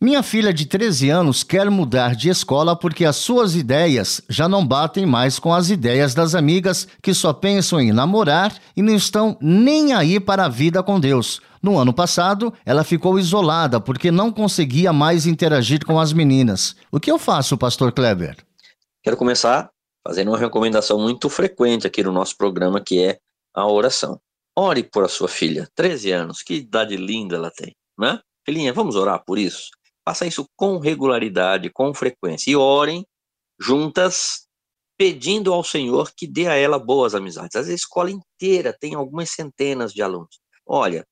Minha filha de 13 anos quer mudar de escola porque as suas ideias já não batem mais com as ideias das amigas que só pensam em namorar e não estão nem aí para a vida com Deus. No ano passado, ela ficou isolada porque não conseguia mais interagir com as meninas. O que eu faço, pastor Kleber? Quero começar fazendo uma recomendação muito frequente aqui no nosso programa, que é a oração. Ore por a sua filha, 13 anos, que idade linda ela tem, né? Filhinha, vamos orar por isso? Faça isso com regularidade, com frequência. E orem juntas, pedindo ao Senhor que dê a ela boas amizades. Às vezes a escola inteira tem algumas centenas de alunos. Olha,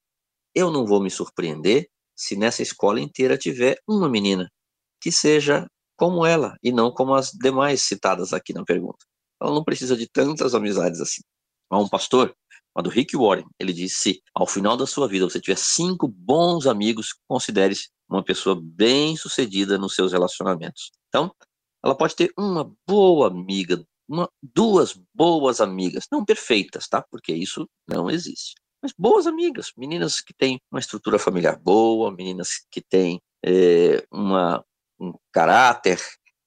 eu não vou me surpreender se nessa escola inteira tiver uma menina que seja como ela e não como as demais citadas aqui na pergunta. Ela não precisa de tantas amizades assim. Há um pastor chamado Rick Warren, ele disse: se ao final da sua vida você tiver cinco bons amigos, considere-se uma pessoa bem sucedida nos seus relacionamentos. Então, ela pode ter uma boa amiga, uma, duas boas amigas, não perfeitas, tá? Porque isso não existe. Mas boas amigas, meninas que têm uma estrutura familiar boa, meninas que têm é, uma, um caráter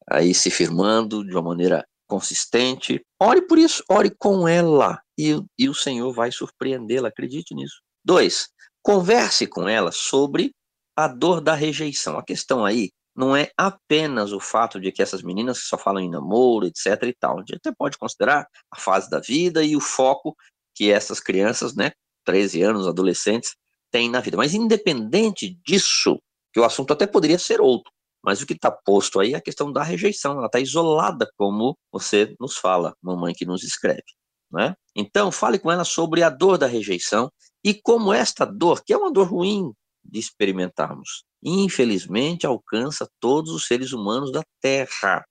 aí se firmando de uma maneira consistente. Ore por isso, ore com ela e, e o Senhor vai surpreendê-la, acredite nisso. Dois, converse com ela sobre a dor da rejeição. A questão aí não é apenas o fato de que essas meninas só falam em namoro, etc e tal. A gente até pode considerar a fase da vida e o foco que essas crianças, né, 13 anos, adolescentes, têm na vida. Mas independente disso, que o assunto até poderia ser outro, mas o que está posto aí é a questão da rejeição. Ela está isolada, como você nos fala, mamãe que nos escreve. Né? Então, fale com ela sobre a dor da rejeição e como esta dor, que é uma dor ruim, de experimentarmos. Infelizmente, alcança todos os seres humanos da Terra.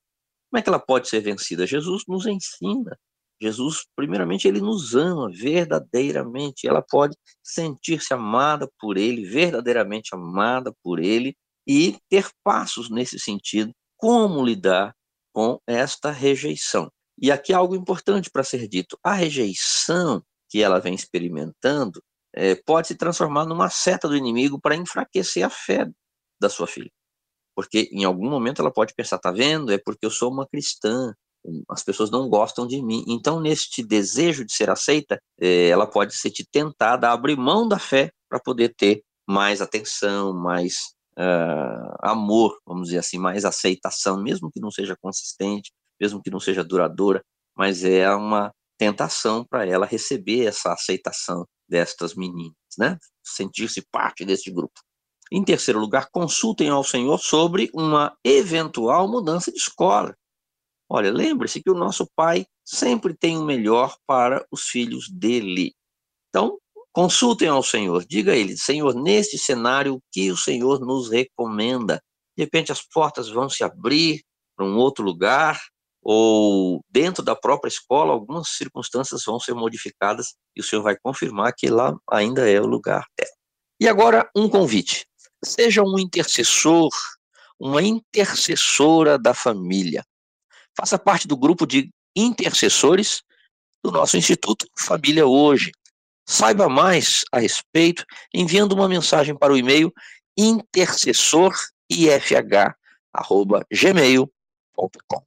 Como é que ela pode ser vencida? Jesus nos ensina. Jesus, primeiramente, ele nos ama verdadeiramente. Ela pode sentir-se amada por ele, verdadeiramente amada por ele, e ter passos nesse sentido. Como lidar com esta rejeição? E aqui algo importante para ser dito: a rejeição que ela vem experimentando é, pode se transformar numa seta do inimigo para enfraquecer a fé da sua filha. Porque em algum momento ela pode pensar, tá vendo? É porque eu sou uma cristã, as pessoas não gostam de mim. Então, neste desejo de ser aceita, é, ela pode ser te tentada a abrir mão da fé para poder ter mais atenção, mais uh, amor, vamos dizer assim, mais aceitação, mesmo que não seja consistente, mesmo que não seja duradoura, mas é uma tentação para ela receber essa aceitação destas meninas, né? Sentir-se parte deste grupo. Em terceiro lugar, consultem ao Senhor sobre uma eventual mudança de escola. Olha, lembre-se que o nosso Pai sempre tem o melhor para os filhos dele. Então, consultem ao Senhor, diga a ele, Senhor, neste cenário, o que o Senhor nos recomenda? De repente as portas vão se abrir para um outro lugar, ou dentro da própria escola, algumas circunstâncias vão ser modificadas e o senhor vai confirmar que lá ainda é o lugar dela. E agora, um convite. Seja um intercessor, uma intercessora da família. Faça parte do grupo de intercessores do nosso Instituto Família Hoje. Saiba mais a respeito enviando uma mensagem para o e-mail intercessorifh@gmail.com.